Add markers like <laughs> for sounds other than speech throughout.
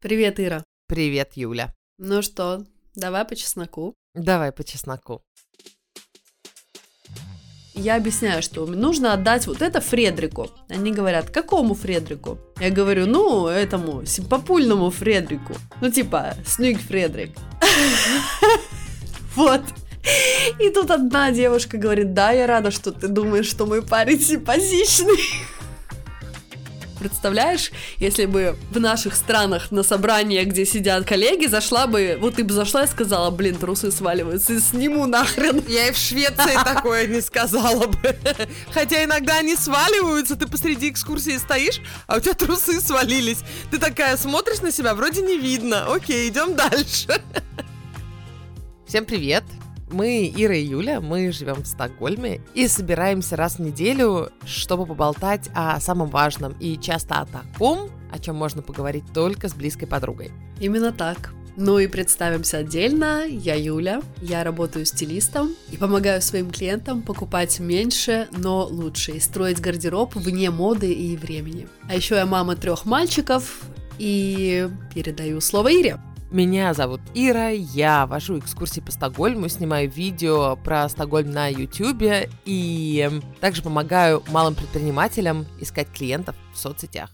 Привет, Ира. Привет, Юля. Ну что, давай по чесноку. Давай по чесноку. Я объясняю, что нужно отдать вот это Фредрику. Они говорят, какому Фредрику? Я говорю, ну, этому симпопульному Фредрику. Ну, типа, Снюк Фредрик. <laughs> Вот. И тут одна девушка говорит, да, я рада, что ты думаешь, что мой парень симпатичный. <laughs> Представляешь, если бы в наших странах на собрание, где сидят коллеги, зашла бы, вот ты бы зашла и сказала, блин, трусы сваливаются, и сниму нахрен. Я и в Швеции <laughs> такое не сказала бы. Хотя иногда они сваливаются, ты посреди экскурсии стоишь, а у тебя трусы свалились. Ты такая смотришь на себя, вроде не видно. Окей, идем дальше. Всем привет! Мы Ира и Юля, мы живем в Стокгольме и собираемся раз в неделю, чтобы поболтать о самом важном и часто о таком, о чем можно поговорить только с близкой подругой. Именно так. Ну и представимся отдельно. Я Юля, я работаю стилистом и помогаю своим клиентам покупать меньше, но лучше и строить гардероб вне моды и времени. А еще я мама трех мальчиков и передаю слово Ире. Меня зовут Ира, я вожу экскурсии по Стокгольму, снимаю видео про Стокгольм на YouTube и также помогаю малым предпринимателям искать клиентов в соцсетях.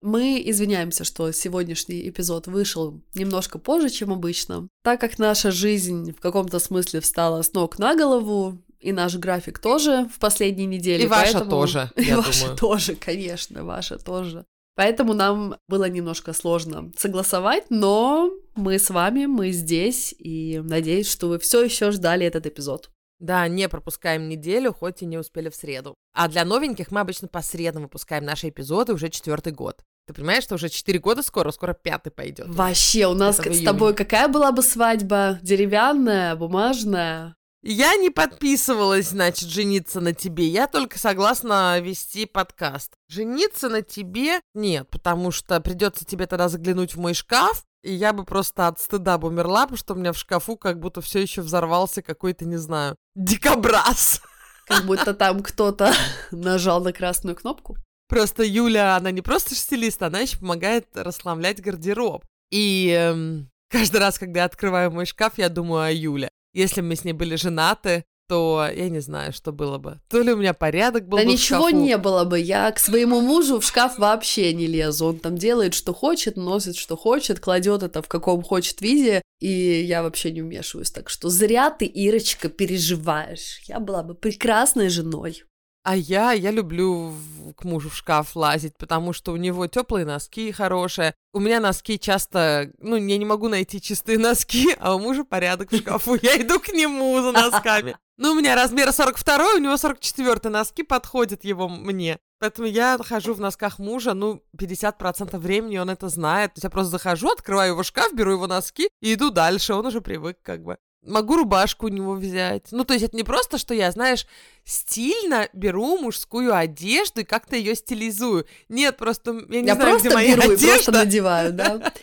Мы извиняемся, что сегодняшний эпизод вышел немножко позже, чем обычно, так как наша жизнь в каком-то смысле встала с ног на голову, и наш график тоже в последние недели. И ваша поэтому... тоже, <laughs> И я ваша думаю. тоже, конечно, ваша тоже. Поэтому нам было немножко сложно согласовать, но мы с вами, мы здесь, и надеюсь, что вы все еще ждали этот эпизод. Да, не пропускаем неделю, хоть и не успели в среду. А для новеньких мы обычно по средам выпускаем наши эпизоды уже четвертый год. Ты понимаешь, что уже четыре года скоро, скоро пятый пойдет. Вообще, у нас с тобой какая была бы свадьба? Деревянная, бумажная? Я не подписывалась, значит, жениться на тебе. Я только согласна вести подкаст. Жениться на тебе нет, потому что придется тебе тогда заглянуть в мой шкаф, и я бы просто от стыда бы умерла, потому что у меня в шкафу как будто все еще взорвался какой-то, не знаю, дикобраз. Как будто там кто-то <laughs> нажал на красную кнопку. Просто Юля, она не просто стилист, она еще помогает расслаблять гардероб. И эм, каждый раз, когда я открываю мой шкаф, я думаю о Юле. Если бы мы с ней были женаты, то я не знаю, что было бы. То ли у меня порядок был да бы ничего не было бы. Я к своему мужу в шкаф вообще не лезу. Он там делает, что хочет, носит, что хочет, кладет это в каком хочет виде, и я вообще не вмешиваюсь. Так что зря ты, Ирочка, переживаешь. Я была бы прекрасной женой. А я, я люблю к мужу в шкаф лазить, потому что у него теплые носки хорошие. У меня носки часто, ну, я не могу найти чистые носки, а у мужа порядок в шкафу. Я иду к нему за носками. <laughs> Ну, у меня размер 42, у него 44 носки подходят его мне. Поэтому я хожу в носках мужа, ну, 50% времени он это знает. То есть я просто захожу, открываю его шкаф, беру его носки и иду дальше. Он уже привык как бы. Могу рубашку у него взять. Ну, то есть это не просто, что я, знаешь, стильно беру мужскую одежду и как-то ее стилизую. Нет, просто я не я знаю, просто где моя беру и просто одежда. надеваю, да. <laughs>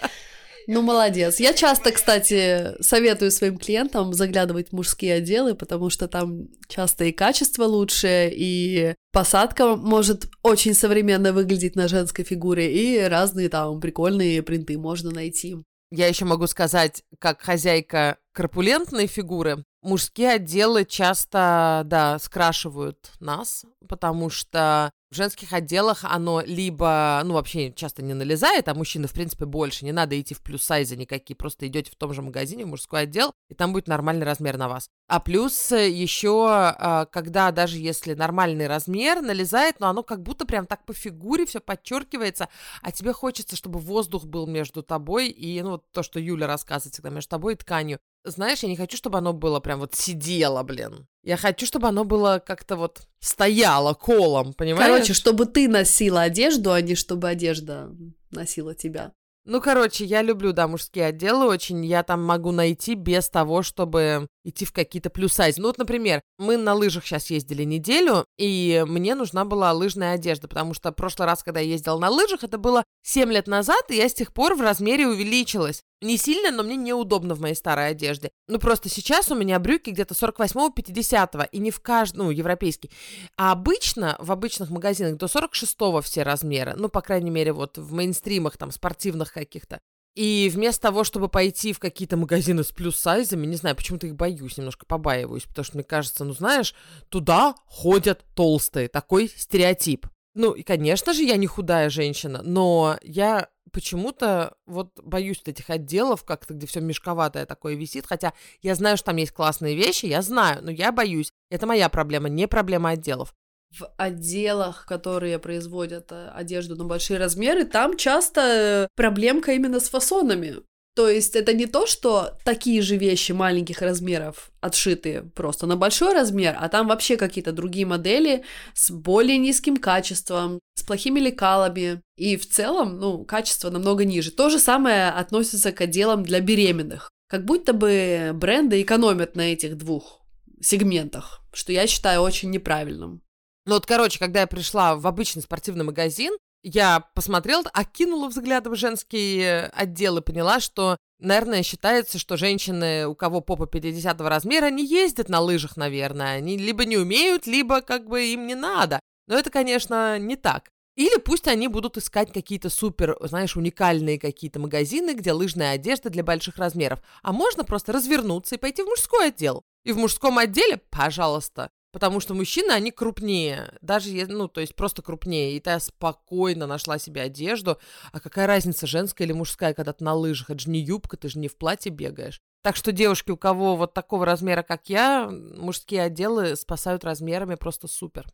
Ну, молодец. Я часто, кстати, советую своим клиентам заглядывать в мужские отделы, потому что там часто и качество лучше, и посадка может очень современно выглядеть на женской фигуре, и разные там прикольные принты можно найти. Я еще могу сказать, как хозяйка корпулентной фигуры, мужские отделы часто, да, скрашивают нас, потому что в женских отделах оно либо, ну, вообще часто не налезает, а мужчины, в принципе, больше. Не надо идти в плюс-сайзы никакие, просто идете в том же магазине в мужской отдел, и там будет нормальный размер на вас. А плюс еще, когда даже если нормальный размер налезает, но оно как будто прям так по фигуре все подчеркивается, а тебе хочется, чтобы воздух был между тобой и, ну, вот то, что Юля рассказывает всегда, между тобой и тканью. Знаешь, я не хочу, чтобы оно было прям вот сидело, блин. Я хочу, чтобы оно было как-то вот стояло колом, понимаешь? Короче, чтобы ты носила одежду, а не чтобы одежда носила тебя. Ну, короче, я люблю, да, мужские отделы очень. Я там могу найти без того, чтобы идти в какие-то плюс-сайзы. Ну, вот, например, мы на лыжах сейчас ездили неделю, и мне нужна была лыжная одежда, потому что прошлый раз, когда я ездила на лыжах, это было 7 лет назад, и я с тех пор в размере увеличилась. Не сильно, но мне неудобно в моей старой одежде. Ну, просто сейчас у меня брюки где-то 48-50, и не в каждом, ну, европейский. А обычно, в обычных магазинах до 46 все размеры. Ну, по крайней мере, вот в мейнстримах, там, спортивных каких-то. И вместо того, чтобы пойти в какие-то магазины с плюс-сайзами, не знаю, почему-то их боюсь, немножко побаиваюсь, потому что мне кажется, ну знаешь, туда ходят толстые, такой стереотип. Ну, и, конечно же, я не худая женщина, но я почему-то вот боюсь этих отделов, как-то, где все мешковатое такое висит, хотя я знаю, что там есть классные вещи, я знаю, но я боюсь. Это моя проблема, не проблема отделов в отделах, которые производят э, одежду на большие размеры, там часто проблемка именно с фасонами. То есть это не то, что такие же вещи маленьких размеров отшиты просто на большой размер, а там вообще какие-то другие модели с более низким качеством, с плохими лекалами. И в целом, ну, качество намного ниже. То же самое относится к отделам для беременных. Как будто бы бренды экономят на этих двух сегментах, что я считаю очень неправильным. Ну вот, короче, когда я пришла в обычный спортивный магазин, я посмотрела, окинула взглядом женские отделы, поняла, что, наверное, считается, что женщины, у кого попа 50 размера, не ездят на лыжах, наверное. Они либо не умеют, либо как бы им не надо. Но это, конечно, не так. Или пусть они будут искать какие-то супер, знаешь, уникальные какие-то магазины, где лыжная одежда для больших размеров. А можно просто развернуться и пойти в мужской отдел. И в мужском отделе, пожалуйста, Потому что мужчины, они крупнее. Даже, ну, то есть просто крупнее. И ты спокойно нашла себе одежду. А какая разница, женская или мужская, когда ты на лыжах? Это же не юбка, ты же не в платье бегаешь. Так что девушки, у кого вот такого размера, как я, мужские отделы спасают размерами просто супер.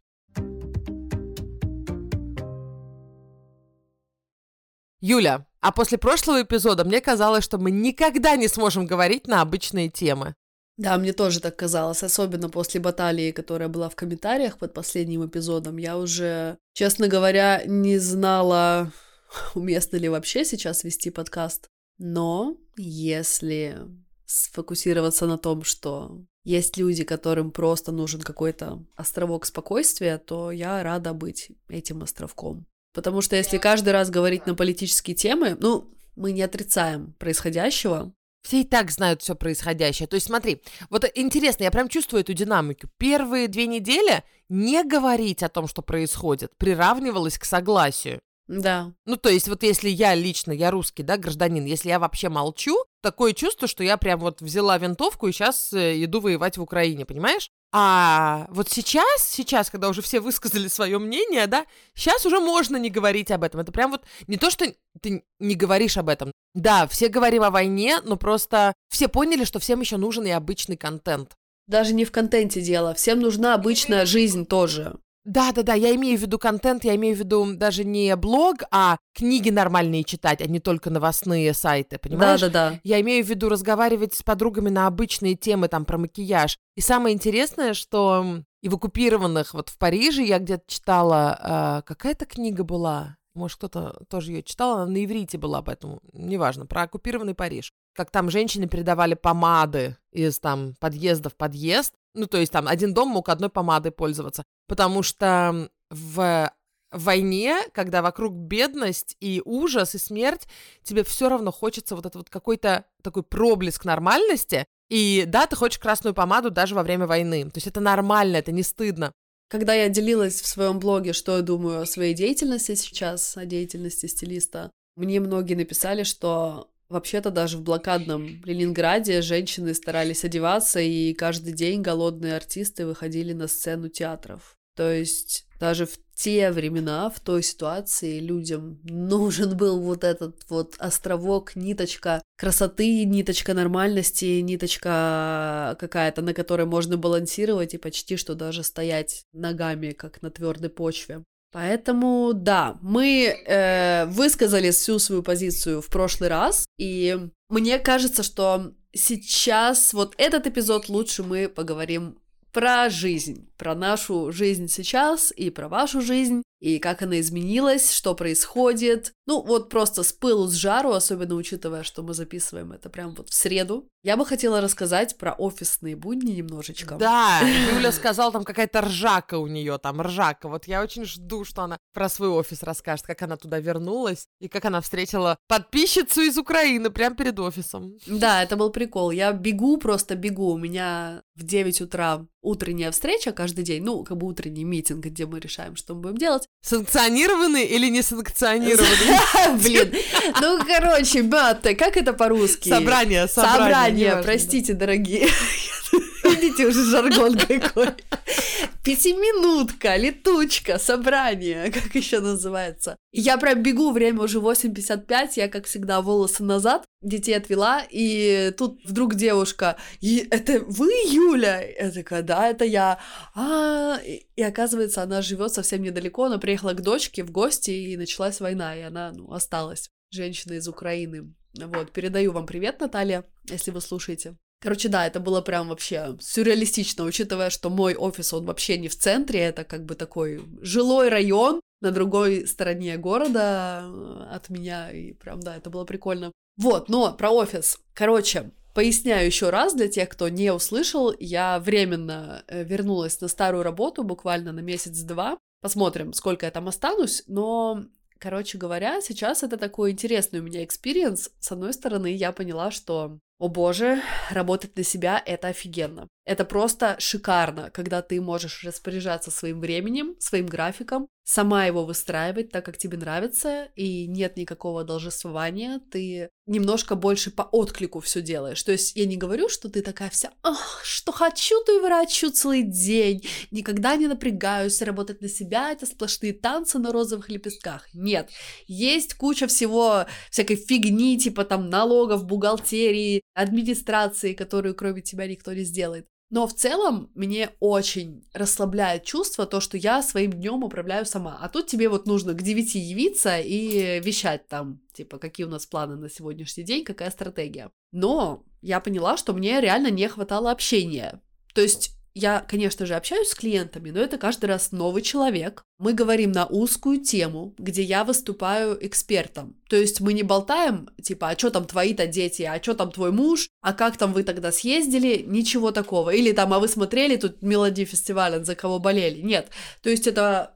Юля, а после прошлого эпизода мне казалось, что мы никогда не сможем говорить на обычные темы. Да, мне тоже так казалось, особенно после баталии, которая была в комментариях под последним эпизодом. Я уже, честно говоря, не знала, <laughs> уместно ли вообще сейчас вести подкаст. Но если сфокусироваться на том, что есть люди, которым просто нужен какой-то островок спокойствия, то я рада быть этим островком. Потому что если каждый раз говорить на политические темы, ну, мы не отрицаем происходящего, все и так знают все происходящее. То есть смотри, вот интересно, я прям чувствую эту динамику. Первые две недели не говорить о том, что происходит, приравнивалось к согласию. Да. Ну, то есть, вот если я лично, я русский, да, гражданин, если я вообще молчу, такое чувство, что я прям вот взяла винтовку и сейчас э, иду воевать в Украине, понимаешь? А вот сейчас, сейчас, когда уже все высказали свое мнение, да, сейчас уже можно не говорить об этом. Это прям вот не то, что ты не говоришь об этом. Да, все говорим о войне, но просто все поняли, что всем еще нужен и обычный контент. Даже не в контенте дело, всем нужна обычная жизнь тоже. Да-да-да, я имею в виду контент, я имею в виду даже не блог, а книги нормальные читать, а не только новостные сайты, понимаешь? Да-да-да. Я имею в виду разговаривать с подругами на обычные темы, там, про макияж. И самое интересное, что и в оккупированных, вот в Париже я где-то читала, э, какая-то книга была, может, кто-то тоже ее читал, она на иврите была, поэтому неважно, про оккупированный Париж. Как там женщины передавали помады из там подъезда в подъезд, ну, то есть там один дом мог одной помадой пользоваться. Потому что в войне, когда вокруг бедность и ужас и смерть, тебе все равно хочется вот это вот какой-то такой проблеск нормальности. И да, ты хочешь красную помаду даже во время войны. То есть это нормально, это не стыдно. Когда я делилась в своем блоге, что я думаю о своей деятельности сейчас, о деятельности стилиста, мне многие написали, что Вообще-то даже в блокадном Ленинграде женщины старались одеваться, и каждый день голодные артисты выходили на сцену театров. То есть даже в те времена, в той ситуации людям нужен был вот этот вот островок, ниточка красоты, ниточка нормальности, ниточка какая-то, на которой можно балансировать и почти что даже стоять ногами, как на твердой почве. Поэтому, да, мы э, высказали всю свою позицию в прошлый раз, и мне кажется, что сейчас вот этот эпизод лучше мы поговорим про жизнь, про нашу жизнь сейчас и про вашу жизнь, и как она изменилась, что происходит. Ну, вот просто с пылу, с жару, особенно учитывая, что мы записываем это прям вот в среду. Я бы хотела рассказать про офисные будни немножечко. Да, Юля <laughs> сказала, там какая-то ржака у нее, там ржака. Вот я очень жду, что она про свой офис расскажет, как она туда вернулась и как она встретила подписчицу из Украины прямо перед офисом. Да, это был прикол. Я бегу, просто бегу. У меня в 9 утра утренняя встреча каждый день, ну, как бы утренний митинг, где мы решаем, что мы будем делать. Санкционированный или не санкционированный? <laughs> <laughs> Блин, ну, короче, баты, как это по-русски? Собрание, собрание. Собрание, простите, дорогие. <laughs> Видите, уже жаргон какой. Пятиминутка, летучка, собрание, как еще называется. Я прям бегу, время уже 8.55, я, как всегда, волосы назад, детей отвела, и тут вдруг девушка, и это вы, Юля? Я такая, да, это я. А, и оказывается, она живет совсем недалеко, она приехала к дочке в гости, и началась война, и она, ну, осталась. Женщина из Украины. Вот, передаю вам привет, Наталья, если вы слушаете. Короче, да, это было прям вообще сюрреалистично, учитывая, что мой офис, он вообще не в центре, это как бы такой жилой район на другой стороне города э, от меня, и прям, да, это было прикольно. Вот, но про офис. Короче, Поясняю еще раз для тех, кто не услышал, я временно э, вернулась на старую работу, буквально на месяц-два. Посмотрим, сколько я там останусь, но Короче говоря, сейчас это такой интересный у меня experience. С одной стороны, я поняла, что о боже, работать на себя — это офигенно. Это просто шикарно, когда ты можешь распоряжаться своим временем, своим графиком, сама его выстраивать так, как тебе нравится, и нет никакого должествования, ты немножко больше по отклику все делаешь. То есть я не говорю, что ты такая вся, что хочу, то и врачу целый день, никогда не напрягаюсь, работать на себя — это сплошные танцы на розовых лепестках. Нет, есть куча всего, всякой фигни, типа там налогов, бухгалтерии, администрации, которую кроме тебя никто не сделает. Но в целом мне очень расслабляет чувство то, что я своим днем управляю сама. А тут тебе вот нужно к 9 явиться и вещать там, типа, какие у нас планы на сегодняшний день, какая стратегия. Но я поняла, что мне реально не хватало общения. То есть я, конечно же, общаюсь с клиентами, но это каждый раз новый человек. Мы говорим на узкую тему, где я выступаю экспертом. То есть мы не болтаем, типа, а что там твои-то дети, а что там твой муж, а как там вы тогда съездили, ничего такого. Или там, а вы смотрели тут мелодии фестиваля, за кого болели. Нет. То есть это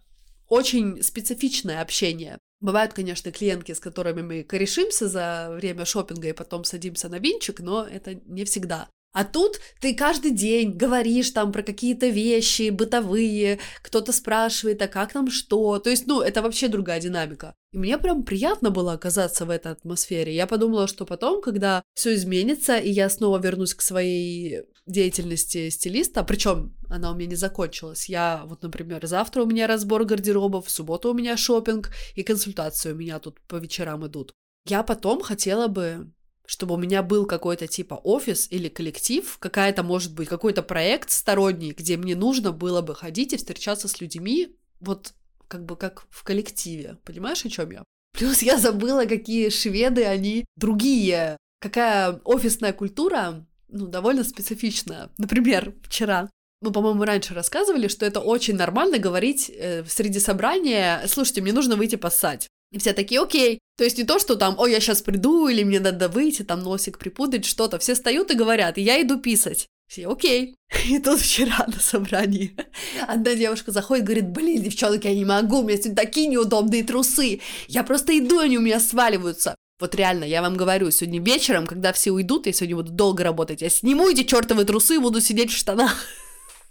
очень специфичное общение. Бывают, конечно, клиентки, с которыми мы корешимся за время шопинга и потом садимся на винчик, но это не всегда. А тут ты каждый день говоришь там про какие-то вещи бытовые, кто-то спрашивает, а как там что. То есть, ну, это вообще другая динамика. И мне прям приятно было оказаться в этой атмосфере. Я подумала, что потом, когда все изменится, и я снова вернусь к своей деятельности стилиста, причем она у меня не закончилась. Я вот, например, завтра у меня разбор гардеробов, в субботу у меня шопинг и консультации у меня тут по вечерам идут. Я потом хотела бы чтобы у меня был какой-то типа офис или коллектив, какая-то, может быть, какой-то проект сторонний, где мне нужно было бы ходить и встречаться с людьми, вот как бы как в коллективе. Понимаешь, о чем я? Плюс я забыла, какие шведы они другие. Какая офисная культура, ну, довольно специфичная. Например, вчера мы, по-моему, раньше рассказывали, что это очень нормально говорить э, среди собрания, слушайте, мне нужно выйти поссать. И все такие, окей. То есть не то, что там, ой, я сейчас приду, или мне надо выйти, там носик припудрить, что-то. Все встают и говорят, я иду писать. Все, окей. <laughs> И тут вчера на собрании <laughs> одна девушка заходит говорит, блин, девчонки, я не могу, у меня сегодня такие неудобные трусы. Я просто иду, они у меня сваливаются. Вот реально, я вам говорю, сегодня вечером, когда все уйдут, я сегодня буду долго работать, я сниму эти чертовы трусы и буду сидеть в штанах. <laughs>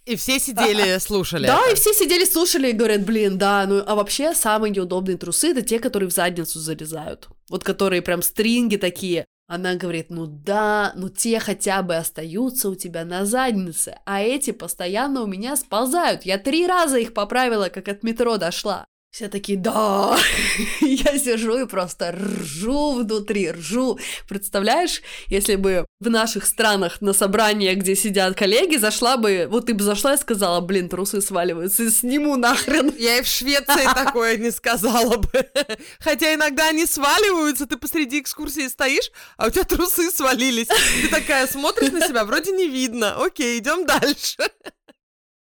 И все сидели, <laughs> слушали. Да, и все сидели, слушали и говорят, блин, да, ну а вообще самые неудобные трусы это те, которые в задницу зарезают. Вот которые прям стринги такие. Она говорит, ну да, ну те хотя бы остаются у тебя на заднице, а эти постоянно у меня сползают. Я три раза их поправила, как от метро дошла. Все такие, да, <laughs> я сижу и просто ржу внутри, ржу. Представляешь, если бы в наших странах на собрание, где сидят коллеги, зашла бы, вот ты бы зашла и сказала, блин, трусы сваливаются, сниму нахрен. Я и в Швеции такое не сказала бы. Хотя иногда они сваливаются, ты посреди экскурсии стоишь, а у тебя трусы свалились. Ты такая смотришь на себя, вроде не видно. Окей, идем дальше.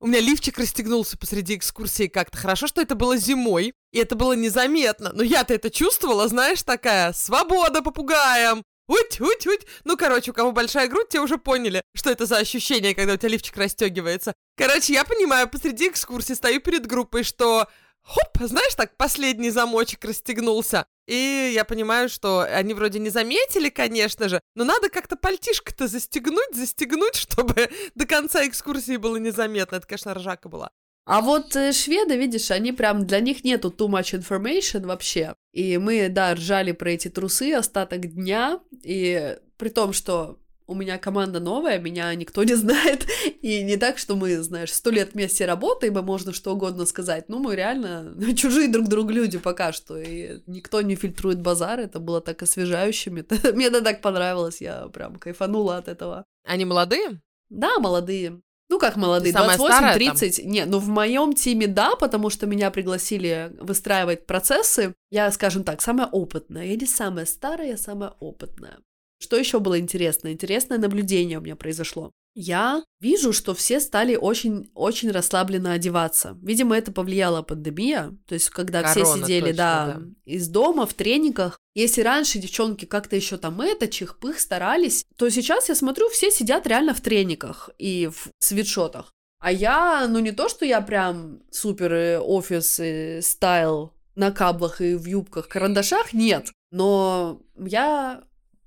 У меня лифчик расстегнулся посреди экскурсии как-то. Хорошо, что это было зимой, и это было незаметно. Но я-то это чувствовала, знаешь, такая «Свобода попугаем!» Уть, уть, уть. Ну, короче, у кого большая грудь, те уже поняли, что это за ощущение, когда у тебя лифчик расстегивается. Короче, я понимаю, посреди экскурсии стою перед группой, что хоп, знаешь, так последний замочек расстегнулся. И я понимаю, что они вроде не заметили, конечно же, но надо как-то пальтишко-то застегнуть, застегнуть, <laughs> чтобы до конца экскурсии было незаметно. Это, конечно, ржака была. А вот э, шведы, видишь, они прям, для них нету too much information вообще. И мы, да, ржали про эти трусы остаток дня, и при том, что у меня команда новая, меня никто не знает, <laughs> и не так, что мы, знаешь, сто лет вместе работаем, и можно что угодно сказать, ну, мы реально <laughs> чужие друг другу люди пока что, и никто не фильтрует базар, это было так освежающе, <laughs> мне это так понравилось, я прям кайфанула от этого. Они молодые? Да, молодые. Ну, как молодые, 28-30. Не, ну в моем тиме да, потому что меня пригласили выстраивать процессы. Я, скажем так, самая опытная. Я не самая старая, я самая опытная. Что еще было интересно? Интересное наблюдение у меня произошло. Я вижу, что все стали очень-очень расслабленно одеваться. Видимо, это повлияла пандемия. То есть, когда Корона, все сидели, точно, да, да, из дома, в трениках. Если раньше девчонки как-то еще там это, чих-пых старались, то сейчас я смотрю, все сидят реально в трениках и в свитшотах. А я, ну не то, что я прям супер э, офис э, стайл на каблах и в юбках, карандашах, нет. Но я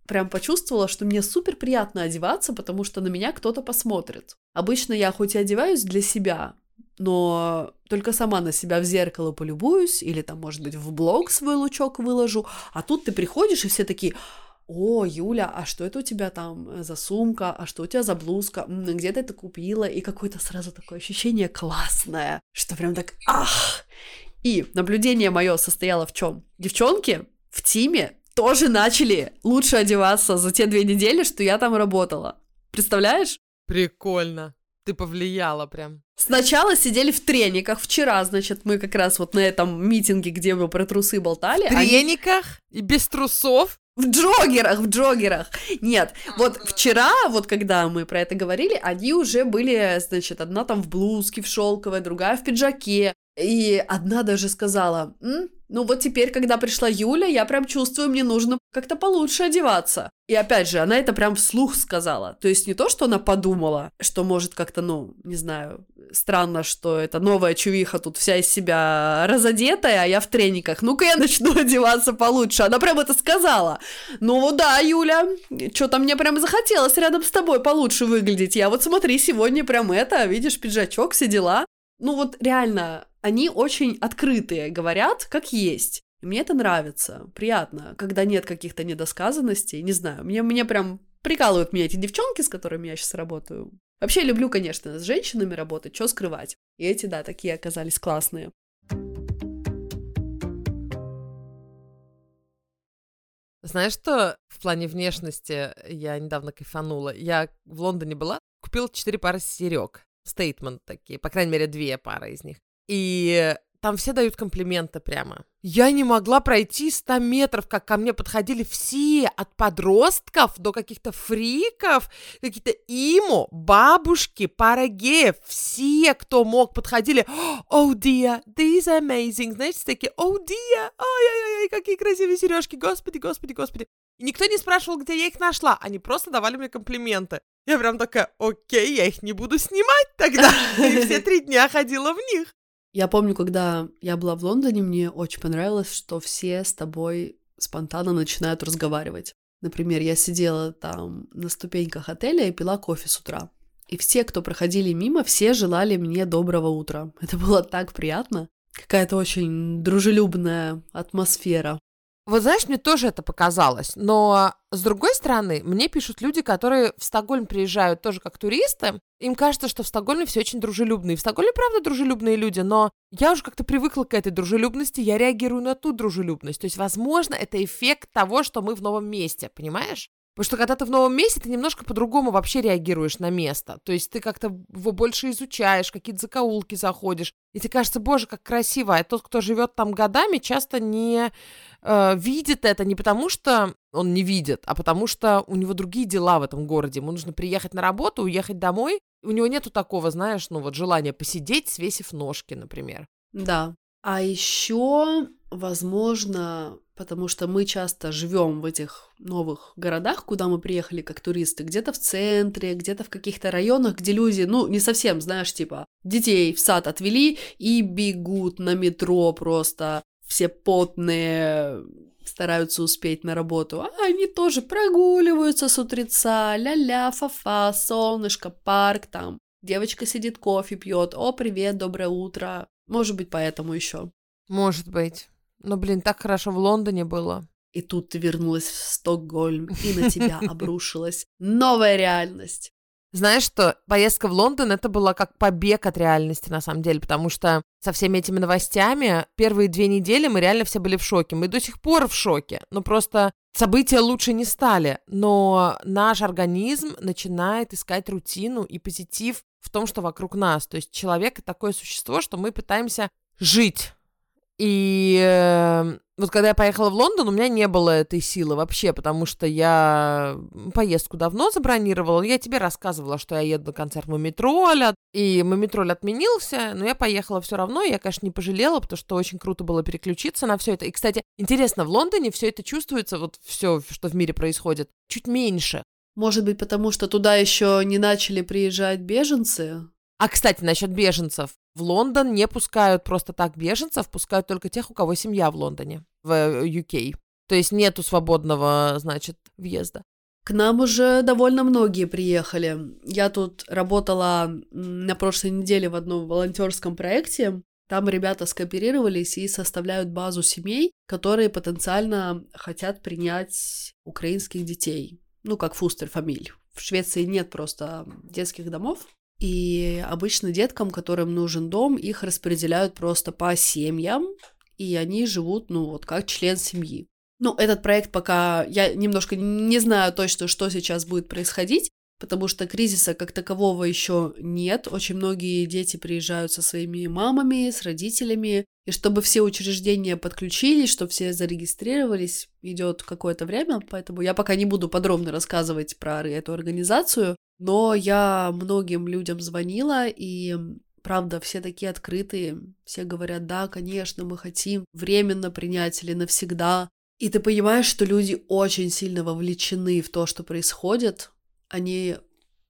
прям почувствовала, что мне супер приятно одеваться, потому что на меня кто-то посмотрит. Обычно я хоть и одеваюсь для себя, но только сама на себя в зеркало полюбуюсь, или там, может быть, в блог свой лучок выложу, а тут ты приходишь, и все такие, о, Юля, а что это у тебя там за сумка, а что у тебя за блузка, где ты это купила, и какое-то сразу такое ощущение классное, что прям так, ах! И наблюдение мое состояло в чем? Девчонки в тиме тоже начали лучше одеваться за те две недели, что я там работала. Представляешь? Прикольно. Ты повлияла прям. Сначала сидели в трениках. Вчера, значит, мы как раз вот на этом митинге, где мы про трусы болтали. В трениках? Они... И без трусов? В джогерах, в джогерах. Нет, вот вчера, вот когда мы про это говорили, они уже были, значит, одна там в блузке, в шелковой, другая в пиджаке. И одна даже сказала, М, ну вот теперь, когда пришла Юля, я прям чувствую, мне нужно как-то получше одеваться. И опять же, она это прям вслух сказала. То есть не то, что она подумала, что может как-то, ну, не знаю, странно, что это новая чувиха тут вся из себя разодетая, а я в трениках. Ну-ка я начну <laughs> одеваться получше. Она прям это сказала. Ну да, Юля, что-то мне прям захотелось рядом с тобой получше выглядеть. Я вот смотри, сегодня прям это, видишь, пиджачок, все дела. Ну вот реально, они очень открытые, говорят, как есть. И мне это нравится, приятно, когда нет каких-то недосказанностей, не знаю, мне, мне прям прикалывают меня эти девчонки, с которыми я сейчас работаю. Вообще люблю, конечно, с женщинами работать, что скрывать. И эти, да, такие оказались классные. Знаешь, что в плане внешности я недавно кайфанула? Я в Лондоне была, купила четыре пары серег. Стейтмент такие, по крайней мере, две пары из них. И там все дают комплименты прямо. Я не могла пройти 100 метров, как ко мне подходили все, от подростков до каких-то фриков, какие-то имо, бабушки, пара геев, все, кто мог, подходили, oh dear, these are amazing, знаете, такие, oh dear, ай-яй-яй, какие красивые сережки, господи, господи, господи. И никто не спрашивал, где я их нашла, они просто давали мне комплименты. Я прям такая, окей, я их не буду снимать тогда. <laughs> И все три дня ходила в них. Я помню, когда я была в Лондоне, мне очень понравилось, что все с тобой спонтанно начинают разговаривать. Например, я сидела там на ступеньках отеля и пила кофе с утра. И все, кто проходили мимо, все желали мне доброго утра. Это было так приятно. Какая-то очень дружелюбная атмосфера. Вот знаешь, мне тоже это показалось, но с другой стороны, мне пишут люди, которые в Стокгольм приезжают тоже как туристы, им кажется, что в Стокгольме все очень дружелюбные. В Стокгольме, правда, дружелюбные люди, но я уже как-то привыкла к этой дружелюбности, я реагирую на ту дружелюбность. То есть, возможно, это эффект того, что мы в новом месте, понимаешь? Потому что когда ты в новом месте, ты немножко по-другому вообще реагируешь на место. То есть ты как-то его больше изучаешь, какие-то закоулки заходишь. И тебе кажется, боже, как красиво. А тот, кто живет там годами, часто не э, видит это не потому, что он не видит, а потому что у него другие дела в этом городе. Ему нужно приехать на работу, уехать домой. У него нету такого, знаешь, ну вот желания посидеть, свесив ножки, например. Да. А еще, возможно, потому что мы часто живем в этих новых городах, куда мы приехали как туристы, где-то в центре, где-то в каких-то районах, где люди, ну, не совсем, знаешь, типа, детей в сад отвели и бегут на метро просто, все потные, стараются успеть на работу, а они тоже прогуливаются с утреца, ля-ля, фа-фа, солнышко, парк там. Девочка сидит, кофе пьет. О, привет, доброе утро. Может быть, поэтому еще. Может быть. Но, блин, так хорошо в Лондоне было. И тут ты вернулась в Стокгольм, и на тебя <laughs> обрушилась новая реальность. Знаешь что, поездка в Лондон это была как побег от реальности на самом деле, потому что со всеми этими новостями первые две недели мы реально все были в шоке. Мы до сих пор в шоке. Ну просто события лучше не стали. Но наш организм начинает искать рутину и позитив в том, что вокруг нас. То есть человек такое существо, что мы пытаемся жить и э, вот когда я поехала в Лондон, у меня не было этой силы вообще, потому что я поездку давно забронировала. Я тебе рассказывала, что я еду на концерт Мумитроля, и Мумитроль отменился, но я поехала все равно. Я, конечно, не пожалела, потому что очень круто было переключиться на все это. И, кстати, интересно, в Лондоне все это чувствуется, вот все, что в мире происходит, чуть меньше. Может быть, потому что туда еще не начали приезжать беженцы? А, кстати, насчет беженцев. В Лондон не пускают просто так беженцев, пускают только тех, у кого семья в Лондоне, в UK. Э, То есть нету свободного, значит, въезда. К нам уже довольно многие приехали. Я тут работала на прошлой неделе в одном волонтерском проекте. Там ребята скооперировались и составляют базу семей, которые потенциально хотят принять украинских детей. Ну, как фустер-фамиль. В Швеции нет просто детских домов, и обычно деткам, которым нужен дом, их распределяют просто по семьям, и они живут, ну, вот как член семьи. Ну, этот проект пока я немножко не знаю точно, что сейчас будет происходить, потому что кризиса как такового еще нет. Очень многие дети приезжают со своими мамами, с родителями, и чтобы все учреждения подключились, чтобы все зарегистрировались, идет какое-то время, поэтому я пока не буду подробно рассказывать про эту организацию, но я многим людям звонила, и правда, все такие открытые, все говорят, да, конечно, мы хотим временно принять или навсегда. И ты понимаешь, что люди очень сильно вовлечены в то, что происходит. Они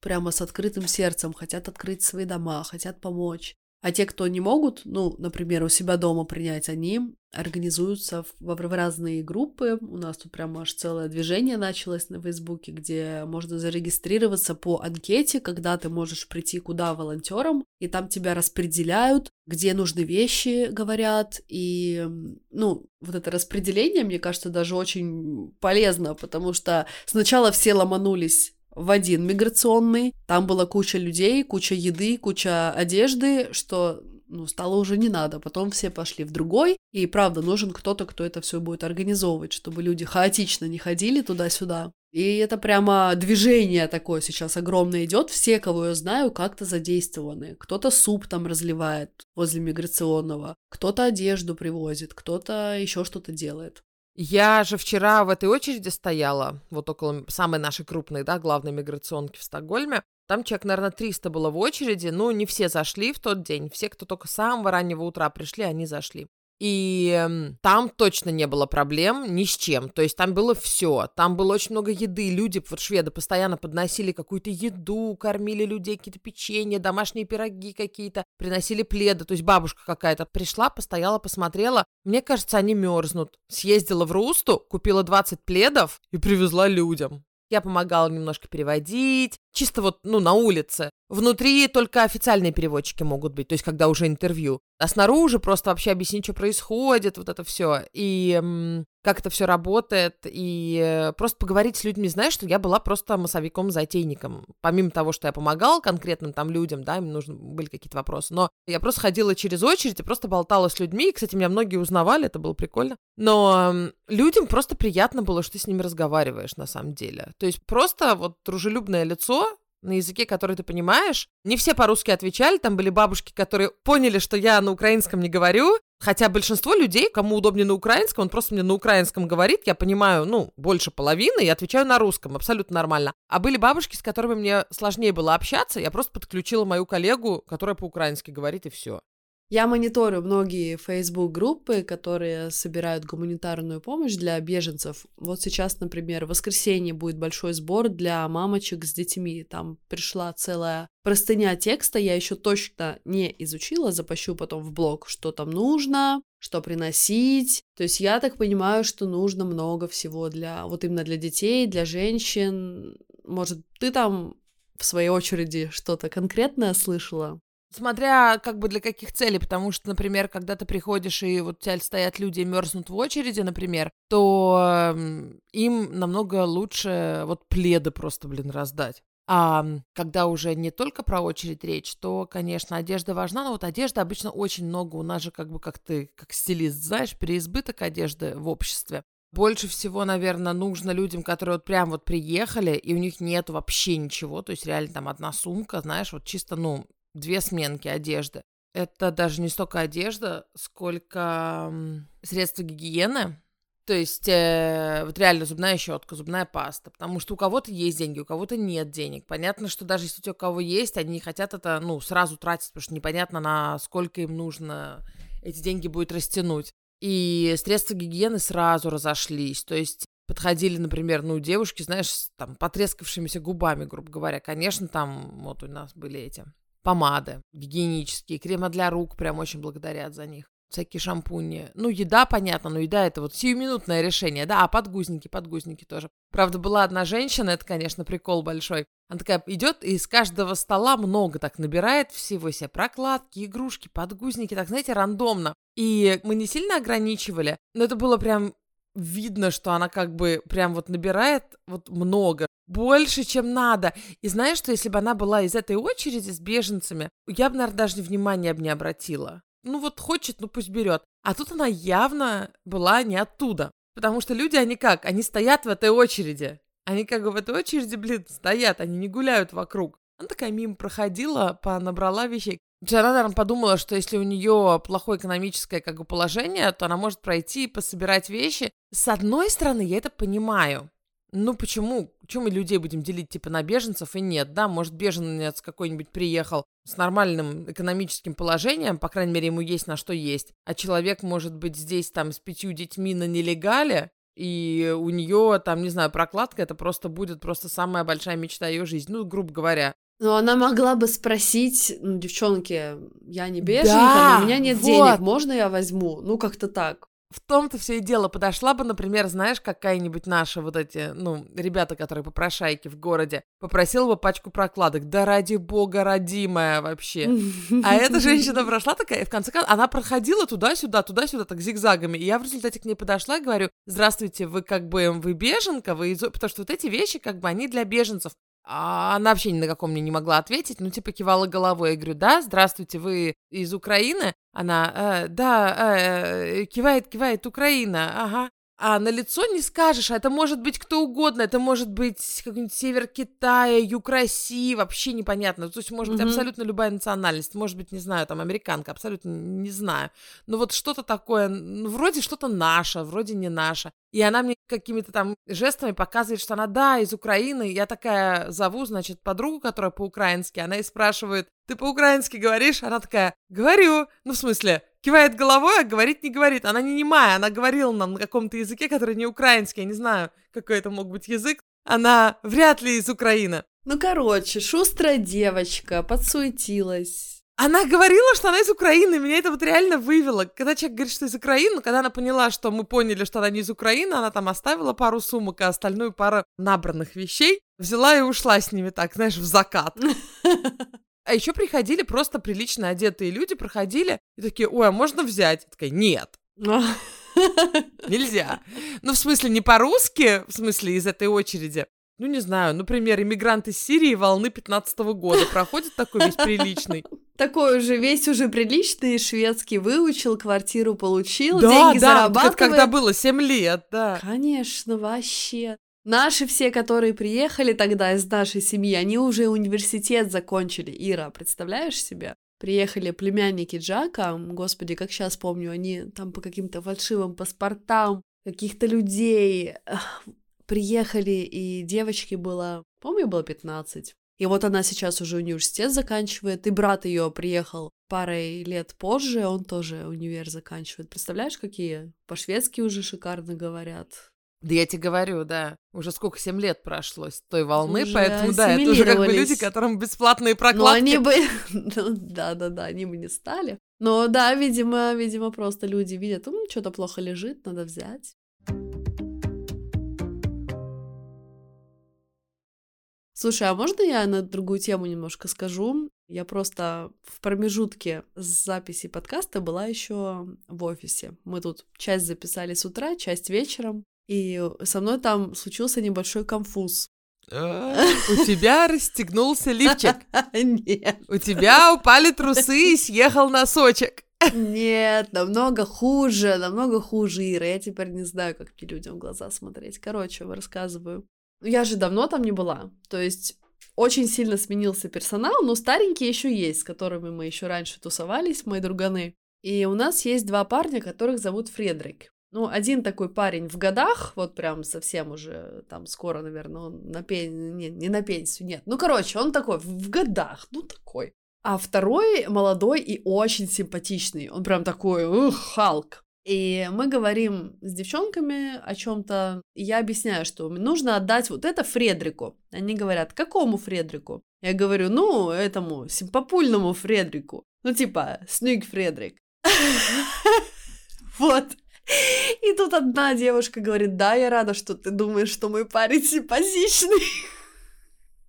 прямо с открытым сердцем хотят открыть свои дома, хотят помочь. А те, кто не могут, ну, например, у себя дома принять, они организуются в, в разные группы. У нас тут прямо аж целое движение началось на Фейсбуке, где можно зарегистрироваться по анкете, когда ты можешь прийти куда волонтером, и там тебя распределяют, где нужны вещи, говорят. И, ну, вот это распределение, мне кажется, даже очень полезно, потому что сначала все ломанулись в один миграционный. Там была куча людей, куча еды, куча одежды, что ну, стало уже не надо. Потом все пошли в другой, и правда нужен кто-то, кто это все будет организовывать, чтобы люди хаотично не ходили туда-сюда. И это прямо движение такое сейчас огромное идет. Все, кого я знаю, как-то задействованы. Кто-то суп там разливает возле миграционного, кто-то одежду привозит, кто-то еще что-то делает. Я же вчера в этой очереди стояла, вот около самой нашей крупной, да, главной миграционки в Стокгольме. Там человек, наверное, 300 было в очереди, но не все зашли в тот день. Все, кто только с самого раннего утра пришли, они зашли. И там точно не было проблем ни с чем. То есть там было все. Там было очень много еды. Люди, вот шведы, постоянно подносили какую-то еду, кормили людей, какие-то печенья, домашние пироги какие-то, приносили пледы. То есть бабушка какая-то пришла, постояла, посмотрела. Мне кажется, они мерзнут. Съездила в Русту, купила 20 пледов и привезла людям. Я помогала немножко переводить, чисто вот, ну, на улице. Внутри только официальные переводчики могут быть, то есть когда уже интервью. А снаружи просто вообще объяснить, что происходит, вот это все. И как это все работает, и э, просто поговорить с людьми, знаешь, что я была просто массовиком-затейником. Помимо того, что я помогала конкретным там людям, да, им нужны были какие-то вопросы, но я просто ходила через очередь и просто болтала с людьми, и, кстати, меня многие узнавали, это было прикольно. Но людям просто приятно было, что ты с ними разговариваешь на самом деле. То есть просто вот дружелюбное лицо, на языке, который ты понимаешь. Не все по-русски отвечали, там были бабушки, которые поняли, что я на украинском не говорю, хотя большинство людей, кому удобнее на украинском, он просто мне на украинском говорит, я понимаю, ну, больше половины, и отвечаю на русском, абсолютно нормально. А были бабушки, с которыми мне сложнее было общаться, я просто подключила мою коллегу, которая по-украински говорит, и все. Я мониторю многие Facebook-группы, которые собирают гуманитарную помощь для беженцев. Вот сейчас, например, в воскресенье будет большой сбор для мамочек с детьми. Там пришла целая простыня текста, я еще точно не изучила, запущу потом в блог, что там нужно, что приносить. То есть я так понимаю, что нужно много всего для вот именно для детей, для женщин. Может, ты там в своей очереди что-то конкретное слышала? Смотря как бы для каких целей, потому что, например, когда ты приходишь и вот у тебя стоят люди и мерзнут в очереди, например, то им намного лучше вот пледы просто, блин, раздать. А когда уже не только про очередь речь, то, конечно, одежда важна, но вот одежда обычно очень много. У нас же как бы, как ты, как стилист, знаешь, переизбыток одежды в обществе. Больше всего, наверное, нужно людям, которые вот прям вот приехали, и у них нет вообще ничего, то есть реально там одна сумка, знаешь, вот чисто, ну, две сменки одежды. Это даже не столько одежда, сколько средства гигиены. То есть э, вот реально зубная щетка, зубная паста. Потому что у кого-то есть деньги, у кого-то нет денег. Понятно, что даже если у кого есть, они не хотят это ну, сразу тратить, потому что непонятно, на сколько им нужно эти деньги будет растянуть. И средства гигиены сразу разошлись. То есть подходили, например, ну, девушки, знаешь, с там потрескавшимися губами, грубо говоря. Конечно, там вот у нас были эти помады гигиенические, крема для рук, прям очень благодарят за них. Всякие шампуни. Ну, еда, понятно, но еда это вот сиюминутное решение, да, а подгузники, подгузники тоже. Правда, была одна женщина, это, конечно, прикол большой. Она такая идет и из каждого стола много так набирает всего себе прокладки, игрушки, подгузники, так, знаете, рандомно. И мы не сильно ограничивали, но это было прям видно, что она как бы прям вот набирает вот много больше, чем надо. И знаешь, что если бы она была из этой очереди с беженцами, я бы, наверное, даже внимания бы не обратила. Ну вот хочет, ну пусть берет. А тут она явно была не оттуда. Потому что люди, они как? Они стоят в этой очереди. Они как бы в этой очереди, блин, стоят, они не гуляют вокруг. Она такая мимо проходила, набрала вещей. Она, наверное, подумала, что если у нее плохое экономическое как бы, положение, то она может пройти и пособирать вещи. С одной стороны, я это понимаю. Ну почему? Почему мы людей будем делить типа на беженцев и нет, да? Может, беженец какой-нибудь приехал с нормальным экономическим положением, по крайней мере, ему есть на что есть, а человек может быть здесь там с пятью детьми на нелегале, и у нее там, не знаю, прокладка, это просто будет просто самая большая мечта ее жизни, ну, грубо говоря. Но она могла бы спросить, ну, девчонки, я не беженка, да, но у меня нет вот. денег, можно я возьму? Ну, как-то так в том-то все и дело. Подошла бы, например, знаешь, какая-нибудь наша вот эти, ну, ребята, которые попрошайки в городе, попросила бы пачку прокладок. Да ради бога, родимая вообще. А эта женщина <laughs> прошла такая, и в конце концов, она проходила туда-сюда, туда-сюда, так зигзагами. И я в результате к ней подошла и говорю, здравствуйте, вы как бы, вы беженка, вы из... Потому что вот эти вещи, как бы, они для беженцев. А она вообще ни на каком мне не могла ответить, ну, типа, кивала головой. Я говорю, да, здравствуйте, вы из Украины? Она, э, да, э, кивает, кивает, Украина, ага. А на лицо не скажешь, а это может быть кто угодно, это может быть какой-нибудь север Китая, юг России, вообще непонятно. То есть может быть mm-hmm. абсолютно любая национальность, может быть, не знаю, там американка, абсолютно не знаю. Но вот что-то такое, ну, вроде что-то наше, вроде не наше. И она мне какими-то там жестами показывает, что она, да, из Украины. Я такая зову, значит, подругу, которая по-украински, она и спрашивает, ты по-украински говоришь? Она такая, говорю. Ну, в смысле, кивает головой, а говорить не говорит. Она не немая, она говорила нам на каком-то языке, который не украинский. Я не знаю, какой это мог быть язык. Она вряд ли из Украины. Ну, короче, шустрая девочка, подсуетилась. Она говорила, что она из Украины, меня это вот реально вывело. Когда человек говорит, что из Украины, когда она поняла, что мы поняли, что она не из Украины, она там оставила пару сумок, а остальную пару набранных вещей взяла и ушла с ними так, знаешь, в закат. <laughs> А еще приходили просто прилично одетые люди, проходили и такие, ой, а можно взять? Я такая, нет. <laughs> Нельзя. Ну, в смысле, не по-русски, в смысле, из этой очереди. Ну, не знаю, например, иммигрант из Сирии волны 15 -го года проходит такой весь приличный. Такой уже, весь уже приличный, шведский выучил, квартиру получил, да, деньги да, зарабатывает. Да, когда было 7 лет, да. Конечно, вообще. Наши все, которые приехали тогда из нашей семьи, они уже университет закончили. Ира, представляешь себе? Приехали племянники Джака, господи, как сейчас помню, они там по каким-то фальшивым паспортам каких-то людей приехали, и девочке было, помню, было 15. И вот она сейчас уже университет заканчивает, и брат ее приехал парой лет позже, он тоже универ заканчивает. Представляешь, какие? По-шведски уже шикарно говорят. Да я тебе говорю, да. Уже сколько, семь лет прошло с той волны, уже поэтому, да, это уже как бы люди, которым бесплатные прокладки. Но они бы... <laughs> Да-да-да, они бы не стали. Но да, видимо, видимо, просто люди видят, ну, что-то плохо лежит, надо взять. Слушай, а можно я на другую тему немножко скажу? Я просто в промежутке записи подкаста была еще в офисе. Мы тут часть записали с утра, часть вечером. И со мной там случился небольшой конфуз. А, у тебя расстегнулся лифчик. <laughs> Нет. У тебя упали трусы и съехал носочек. Нет, намного хуже, намного хуже, Ира. Я теперь не знаю, как людям в глаза смотреть. Короче, рассказываю. Я же давно там не была. То есть очень сильно сменился персонал, но старенькие еще есть, с которыми мы еще раньше тусовались, мои друганы. И у нас есть два парня, которых зовут Фредрик. Ну, один такой парень в годах, вот прям совсем уже, там, скоро, наверное, он на пенсию, не, не на пенсию, нет. Ну, короче, он такой в годах, ну, такой. А второй молодой и очень симпатичный. Он прям такой, ух, Халк. И мы говорим с девчонками о чем-то, я объясняю, что нужно отдать вот это Фредрику. Они говорят, какому Фредрику? Я говорю, ну, этому симпопульному Фредрику. Ну, типа, Снюг Фредрик. <laughs> Вот. <laughs> И тут одна девушка говорит, да, я рада, что ты думаешь, что мой парень симпатичный.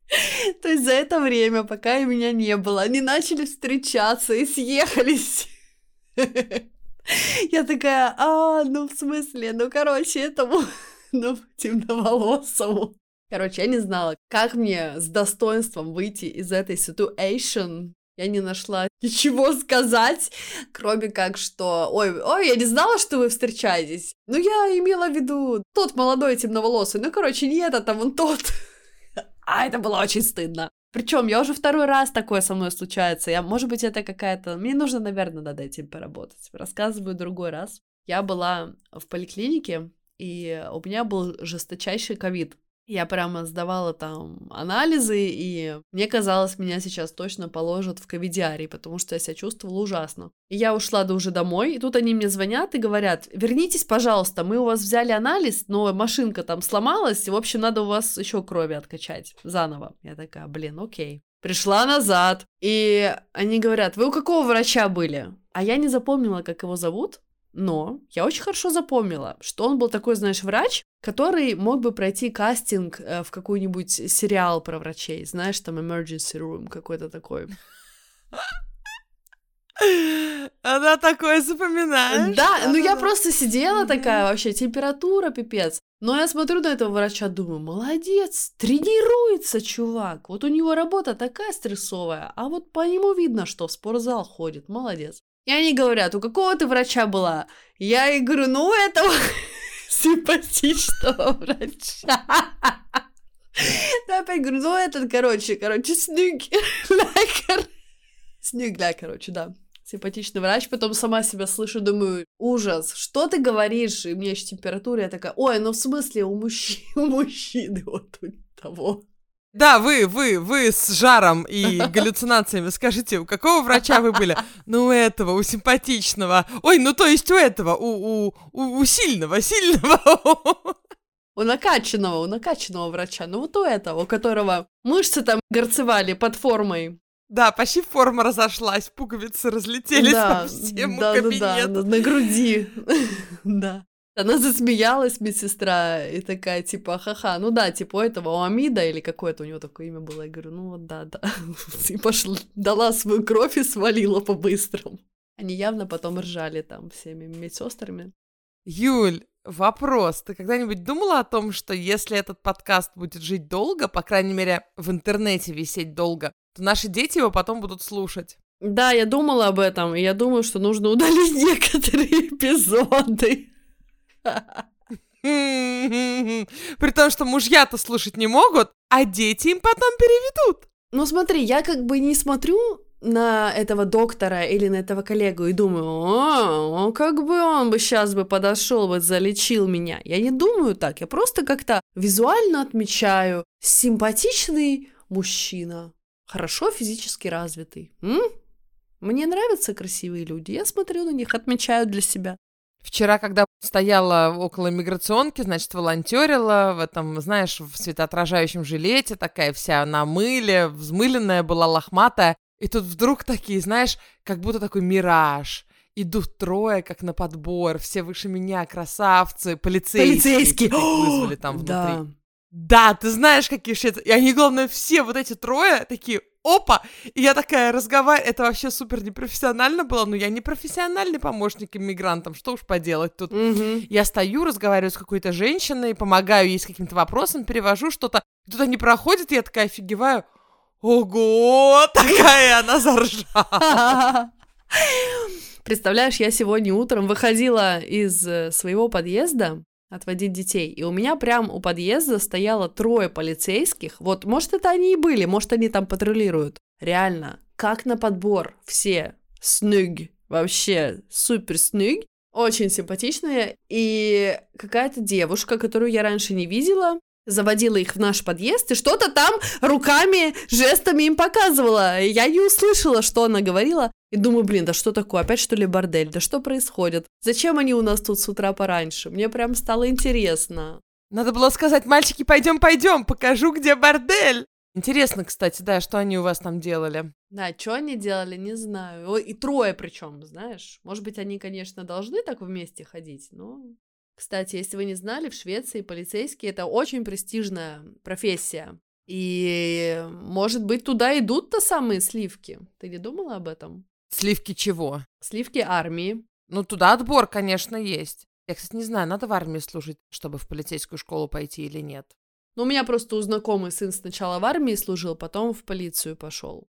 <laughs> То есть за это время, пока меня не было, они начали встречаться и съехались. <laughs> Я такая, а, ну в смысле, ну короче, этому, ну, темноволосому. Короче, я не знала, как мне с достоинством выйти из этой situation. Я не нашла <laughs> ничего сказать, кроме как, что «Ой, ой, я не знала, что вы встречаетесь». Ну, я имела в виду тот молодой темноволосый. Ну, короче, не этот, а вон тот. <laughs> А это было очень стыдно. Причем я уже второй раз такое со мной случается. Я, может быть, это какая-то... Мне нужно, наверное, над этим поработать. Рассказываю другой раз. Я была в поликлинике, и у меня был жесточайший ковид. Я прямо сдавала там анализы, и мне казалось, меня сейчас точно положат в ковидиарий, потому что я себя чувствовала ужасно. И я ушла уже домой, и тут они мне звонят и говорят, вернитесь, пожалуйста, мы у вас взяли анализ, но машинка там сломалась, и, в общем, надо у вас еще крови откачать заново. Я такая, блин, окей. Пришла назад, и они говорят, вы у какого врача были? А я не запомнила, как его зовут, но я очень хорошо запомнила, что он был такой, знаешь, врач, который мог бы пройти кастинг э, в какой-нибудь сериал про врачей, знаешь, там emergency room какой-то такой. Она такое запоминает. Да, ну я просто сидела такая вообще, температура пипец. Но я смотрю на этого врача, думаю, молодец, тренируется чувак. Вот у него работа такая стрессовая, а вот по нему видно, что в спортзал ходит, молодец. И они говорят, у какого ты врача была? Я и говорю, ну, у этого <laughs> симпатичного врача. <laughs> Да, опять говорю, ну, этот, короче, короче, снюгля, <laughs> снюгля, короче, да. Симпатичный врач, потом сама себя слышу, думаю, ужас, что ты говоришь? И у меня еще температура, я такая, ой, ну в смысле, у, мужчин, у мужчины вот у того. Да, вы, вы, вы с жаром и <laughs> галлюцинациями. Скажите, у какого врача вы были? Ну, у этого, у симпатичного. Ой, ну то есть у этого, у, у, у, у сильного, сильного. У накачанного, у накачанного врача. Ну, вот у этого, у которого мышцы там горцевали под формой. Да, почти форма разошлась, пуговицы разлетелись да, по всему да, кабинету. Да, да, на груди. <laughs> Да. Она засмеялась, медсестра, и такая, типа, ха-ха, ну да, типа, у этого у Амида или какое-то у него такое имя было. Я говорю, ну вот да, да. <laughs> И пошла, дала свою кровь и свалила по-быстрому. Они явно потом ржали там всеми медсестрами. Юль, вопрос. Ты когда-нибудь думала о том, что если этот подкаст будет жить долго, по крайней мере, в интернете висеть долго, то наши дети его потом будут слушать? Да, я думала об этом, и я думаю, что нужно удалить <laughs> некоторые эпизоды. <laughs> При том, что мужья-то слушать не могут, а дети им потом переведут. Ну смотри, я как бы не смотрю на этого доктора или на этого коллегу и думаю, о, как бы он бы сейчас бы подошел, бы залечил меня. Я не думаю так, я просто как-то визуально отмечаю симпатичный мужчина, хорошо физически развитый. М? Мне нравятся красивые люди, я смотрю на них, отмечаю для себя. Вчера, когда стояла около миграционки, значит, волонтерила в этом, знаешь, в светоотражающем жилете, такая вся на мыле, взмыленная была, лохматая. И тут вдруг такие, знаешь, как будто такой мираж. Идут трое, как на подбор, все выше меня, красавцы, полицейские. Полицейские! вызвали <gasps> там внутри. Да. Да, ты знаешь, какие все. И они, главное, все вот эти трое такие, опа! И я такая разговариваю, это вообще супер непрофессионально было, но я не профессиональный помощник иммигрантам, что уж поделать тут. Мгм. Я стою, разговариваю с какой-то женщиной, помогаю ей с каким-то вопросом, перевожу что-то. Тут они проходят, и я такая офигеваю. Ого, такая она заржала. <laughs> Представляешь, я сегодня утром выходила из э, своего подъезда отводить детей, и у меня прям у подъезда стояло трое полицейских. Вот, может, это они и были, может, они там патрулируют. Реально, как на подбор, все сныг, вообще супер сныг, очень симпатичные, и какая-то девушка, которую я раньше не видела, заводила их в наш подъезд и что-то там руками, жестами им показывала. Я не услышала, что она говорила. И думаю, блин, да что такое? Опять что ли бордель? Да что происходит? Зачем они у нас тут с утра пораньше? Мне прям стало интересно. Надо было сказать, мальчики, пойдем, пойдем, покажу, где бордель. Интересно, кстати, да, что они у вас там делали. Да, что они делали, не знаю. Ой, И трое причем, знаешь. Может быть, они, конечно, должны так вместе ходить, но... Кстати, если вы не знали, в Швеции полицейские это очень престижная профессия. И, может быть, туда идут-то самые сливки. Ты не думала об этом? Сливки чего? Сливки армии. Ну, туда отбор, конечно, есть. Я, кстати, не знаю, надо в армии служить, чтобы в полицейскую школу пойти или нет. Ну, у меня просто у знакомый сын сначала в армии служил, потом в полицию пошел.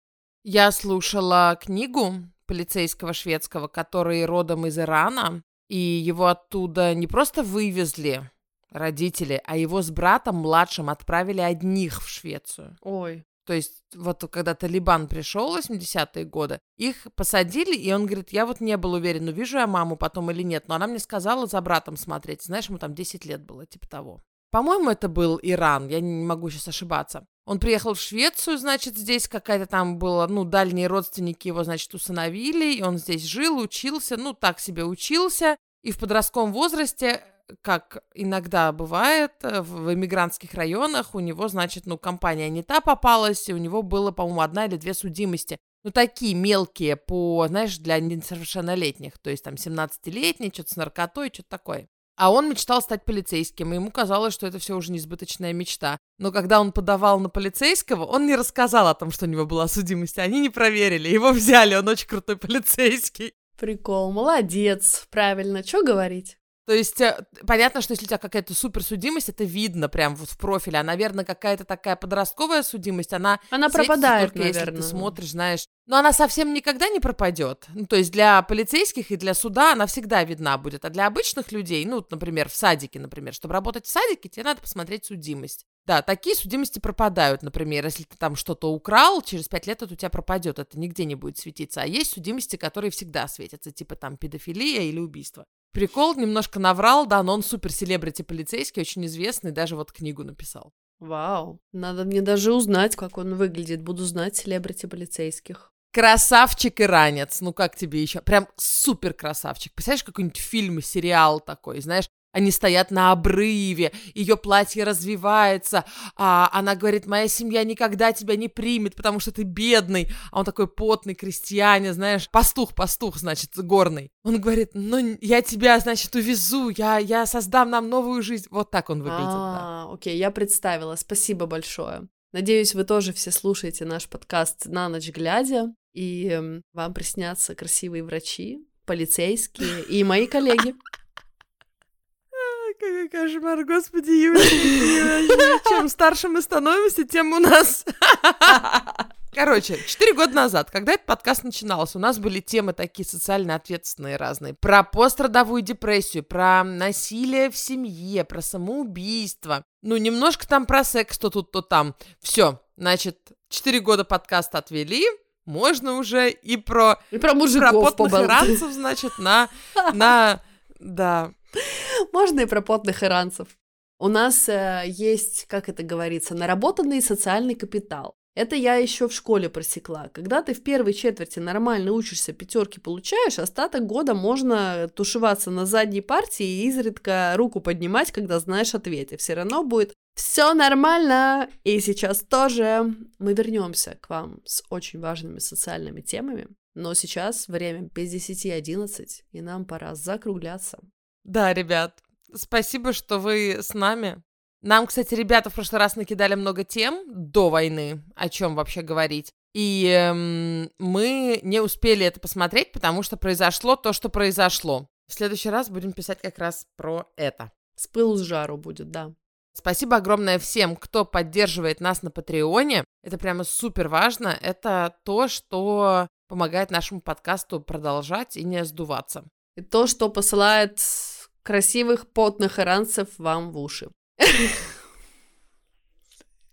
Я слушала книгу полицейского шведского, который родом из Ирана, и его оттуда не просто вывезли родители, а его с братом младшим отправили одних в Швецию. Ой. То есть вот когда Талибан пришел в 80-е годы, их посадили, и он говорит, я вот не был уверен, увижу я маму потом или нет, но она мне сказала за братом смотреть. Знаешь, ему там 10 лет было, типа того. По-моему, это был Иран, я не могу сейчас ошибаться. Он приехал в Швецию, значит, здесь какая-то там была, ну, дальние родственники его, значит, усыновили, и он здесь жил, учился, ну, так себе учился, и в подростковом возрасте, как иногда бывает, э, в эмигрантских районах у него, значит, ну, компания не та попалась, и у него было, по-моему, одна или две судимости. Ну, такие мелкие по, знаешь, для несовершеннолетних, то есть там 17-летний, что-то с наркотой, что-то такое. А он мечтал стать полицейским, и ему казалось, что это все уже несбыточная мечта. Но когда он подавал на полицейского, он не рассказал о том, что у него была судимость. Они не проверили, его <laughs> взяли, он очень крутой полицейский. Прикол, молодец, правильно, что говорить? То есть, э, понятно, что если у тебя какая-то суперсудимость, это видно прям вот в профиле. А, наверное, какая-то такая подростковая судимость, она... Она пропадает, только если наверное. ты смотришь, знаешь. Но она совсем никогда не пропадет. Ну, то есть для полицейских и для суда она всегда видна будет. А для обычных людей, ну, например, в садике, например, чтобы работать в садике, тебе надо посмотреть судимость. Да, такие судимости пропадают, например, если ты там что-то украл, через пять лет это у тебя пропадет, это нигде не будет светиться. А есть судимости, которые всегда светятся, типа там педофилия или убийство. Прикол, немножко наврал, да, но он супер селебрити полицейский, очень известный, даже вот книгу написал. Вау, надо мне даже узнать, как он выглядит. Буду знать селебрити полицейских. Красавчик иранец, ну как тебе еще? Прям супер красавчик. Представляешь, какой-нибудь фильм, сериал такой, знаешь, они стоят на обрыве, ее платье развивается, а она говорит, моя семья никогда тебя не примет, потому что ты бедный, а он такой потный крестьянин, знаешь, пастух, пастух, значит, горный. Он говорит, ну, я тебя, значит, увезу, я, я создам нам новую жизнь. Вот так он выглядит, да. А, окей, я представила. Спасибо большое. Надеюсь, вы тоже все слушаете наш подкаст на ночь глядя, и вам приснятся красивые врачи, полицейские и мои коллеги. Какой кошмар, господи, Юля. Чем старше мы становимся, тем у нас... Короче, четыре года назад, когда этот подкаст начинался, у нас были темы такие социально ответственные разные. Про пострадовую депрессию, про насилие в семье, про самоубийство. Ну, немножко там про секс, то тут, то там. Все, значит, четыре года подкаста отвели, можно уже и про... И про мужиков Про потных поболтать. иранцев, значит, на... на... Да. <laughs> Можно и про потных иранцев. У нас э, есть, как это говорится, наработанный социальный капитал. Это я еще в школе просекла. Когда ты в первой четверти нормально учишься, пятерки получаешь, остаток года можно тушеваться на задней партии и изредка руку поднимать, когда знаешь ответы. Все равно будет все нормально. И сейчас тоже мы вернемся к вам с очень важными социальными темами. Но сейчас время без 10-11, и нам пора закругляться. Да, ребят, спасибо, что вы с нами. Нам, кстати, ребята в прошлый раз накидали много тем до войны, о чем вообще говорить. И эм, мы не успели это посмотреть, потому что произошло то, что произошло. В следующий раз будем писать как раз про это. С пылу с жару будет, да. Спасибо огромное всем, кто поддерживает нас на Патреоне. Это прямо супер важно. Это то, что помогает нашему подкасту продолжать и не сдуваться. И то, что посылает красивых потных иранцев вам в уши. <laughs>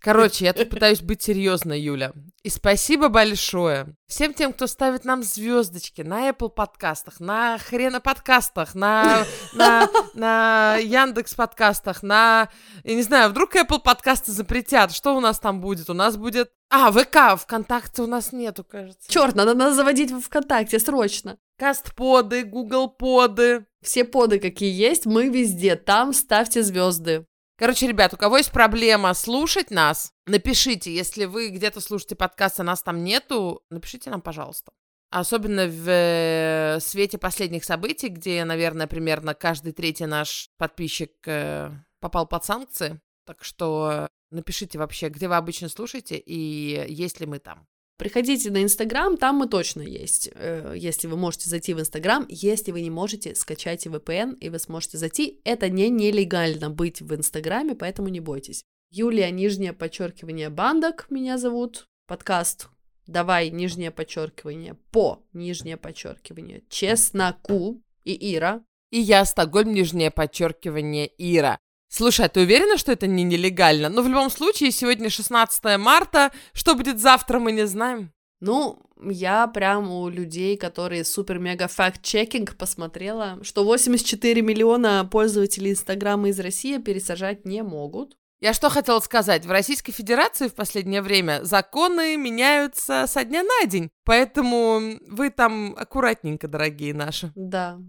Короче, я тут пытаюсь быть серьезной, Юля. И спасибо большое всем тем, кто ставит нам звездочки на Apple подкастах, на хрена подкастах, на, на, на Яндекс подкастах, на... Я не знаю, вдруг Apple подкасты запретят. Что у нас там будет? У нас будет... А, ВК, ВКонтакте у нас нету, кажется. Черт, надо нас заводить в ВКонтакте срочно. Кастподы, Google поды. Все поды, какие есть, мы везде. Там ставьте звезды. Короче, ребят, у кого есть проблема слушать нас, напишите, если вы где-то слушаете подкаст, а нас там нету, напишите нам, пожалуйста. Особенно в э, свете последних событий, где, наверное, примерно каждый третий наш подписчик э, попал под санкции. Так что напишите вообще, где вы обычно слушаете и есть ли мы там. Приходите на Инстаграм, там мы точно есть. Э, Если вы можете зайти в Инстаграм, если вы не можете, скачайте VPN, и вы сможете зайти. Это не нелегально быть в Инстаграме, поэтому не бойтесь. Юлия, нижнее подчеркивание, Бандок меня зовут. Подкаст «Давай, нижнее подчеркивание, по, нижнее подчеркивание, чесноку» и Ира. И я, Стокгольм, нижнее подчеркивание, Ира. Слушай, а ты уверена, что это не нелегально? Ну, в любом случае, сегодня 16 марта. Что будет завтра, мы не знаем. Ну, я прям у людей, которые супер-мега факт-чекинг посмотрела, что 84 миллиона пользователей Инстаграма из России пересажать не могут. Я что хотела сказать? В Российской Федерации в последнее время законы меняются со дня на день. Поэтому вы там аккуратненько, дорогие наши. Да.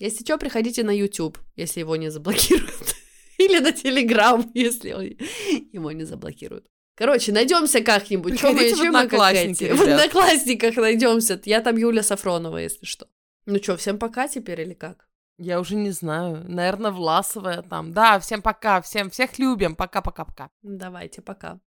Если что, приходите на YouTube, если его не заблокируют. Или на Telegram, <laughs> если он- его не заблокируют. Короче, найдемся как-нибудь. Чё мы- чё мы как Одноклассники, эти? <laughs> В. Одноклассниках найдемся. Я там Юля Сафронова, если что. Ну что, всем пока теперь или как? Я уже не знаю. Наверное, Власовая там. Да, всем пока. Всем всех любим. Пока-пока-пока. Давайте, пока.